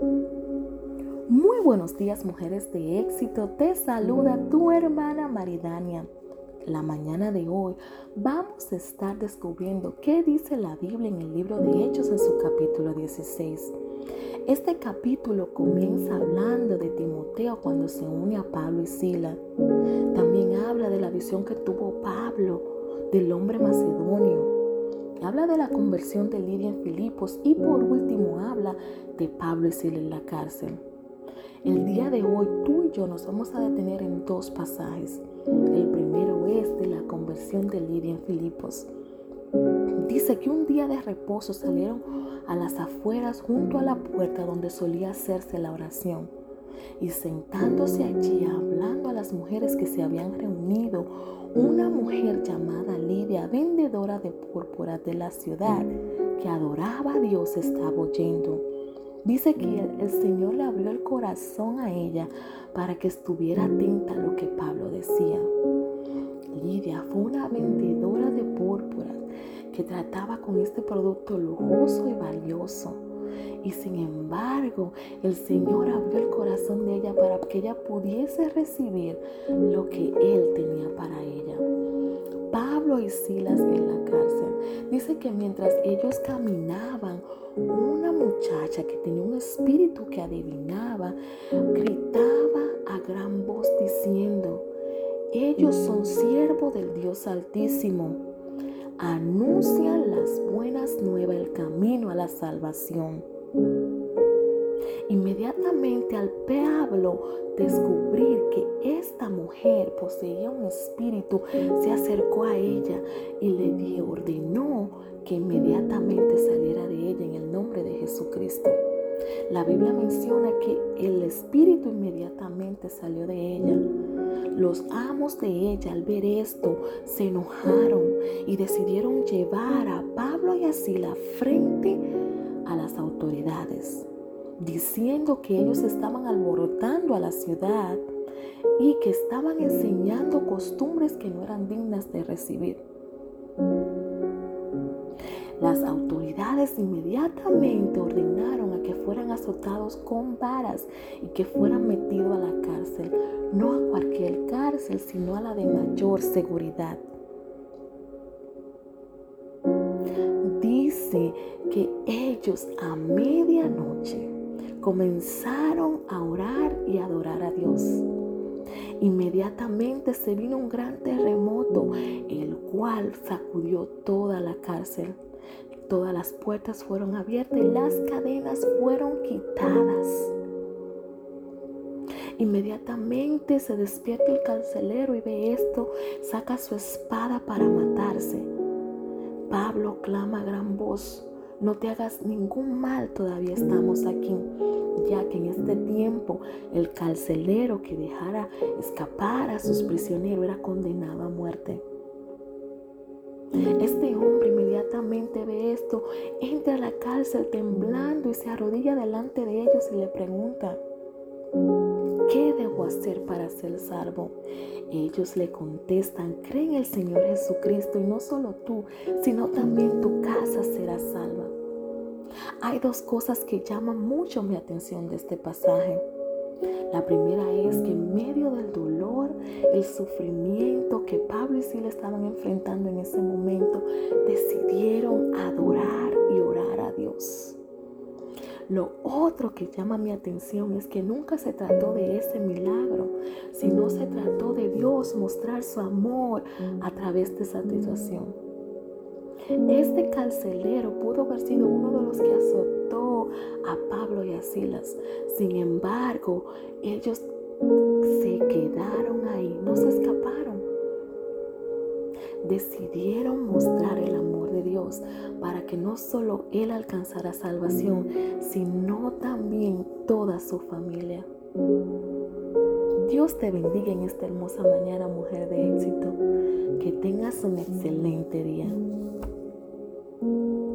Muy buenos días mujeres de éxito, te saluda tu hermana Maridania. La mañana de hoy vamos a estar descubriendo qué dice la Biblia en el libro de Hechos en su capítulo 16. Este capítulo comienza hablando de Timoteo cuando se une a Pablo y Sila. También habla de la visión que tuvo Pablo del hombre macedonio habla de la conversión de Lidia en Filipos y por último habla de Pablo y Sila en la cárcel. El día de hoy tú y yo nos vamos a detener en dos pasajes. El primero es de la conversión de Lidia en Filipos. Dice que un día de reposo salieron a las afueras junto a la puerta donde solía hacerse la oración. Y sentándose allí hablando a las mujeres que se habían reunido, una mujer llamada Lidia, vendedora de púrpura de la ciudad, que adoraba a Dios, estaba oyendo. Dice que el, Señor le abrió el corazón a ella para que estuviera atenta a lo que Pablo decía. Lidia fue una vendedora de púrpura que trataba con este producto lujoso y valioso. Y sin embargo, el Señor abrió el corazón que ella pudiese recibir lo que Él tenía para ella. Pablo y Silas en la cárcel. Dice que mientras ellos caminaban, una muchacha que tenía un espíritu que adivinaba, gritaba a gran voz diciendo, ellos son siervos del Dios Altísimo. Anuncian las buenas nuevas, el camino a la salvación. Inmediatamente al Pablo descubrir que esta mujer poseía un espíritu, se acercó a ella y le ordenó que inmediatamente saliera de ella en el nombre de Jesucristo. La Biblia menciona que el espíritu inmediatamente salió de ella. Los amos de ella al ver esto se enojaron y decidieron llevar a Pablo y a Sila frente a las autoridades diciendo que ellos estaban alborotando a la ciudad y que estaban enseñando costumbres que no eran dignas de recibir. Las autoridades inmediatamente ordenaron a que fueran azotados con varas y que fueran metidos a la cárcel, no a cualquier cárcel, sino a la de mayor seguridad. Dice que ellos a medianoche comenzaron a orar y adorar a Dios. Inmediatamente se vino un gran terremoto, el cual sacudió toda la cárcel. Todas las puertas fueron abiertas y las cadenas fueron quitadas. Inmediatamente se despierta el carcelero y ve esto, saca su espada para matarse. Pablo clama a gran voz, no te hagas ningún mal, todavía estamos aquí, ya que en este tiempo el carcelero que dejara escapar a sus prisioneros era condenado a muerte. Este hombre inmediatamente ve esto, entra a la cárcel temblando y se arrodilla delante de ellos y le pregunta, ¿qué debo hacer para ser salvo? Ellos le contestan, cree en el Señor Jesucristo y no solo tú, sino también tu casa será salva. Hay dos cosas que llaman mucho mi atención de este pasaje. La primera es que en medio del dolor, el sufrimiento que Pablo y Sila estaban enfrentando en ese momento, decidieron adorar Lo otro que llama mi atención es que nunca se trató de ese milagro, sino se trató de Dios mostrar su amor a través de esa situación. Este carcelero pudo haber sido uno de los que azotó a Pablo y a Silas. Sin embargo, ellos se quedaron ahí, no se escaparon. Decidieron mostrar el amor Dios para que no solo él alcanzara salvación, sino también toda su familia. Dios te bendiga en esta hermosa mañana, mujer de éxito. Que tengas un excelente día.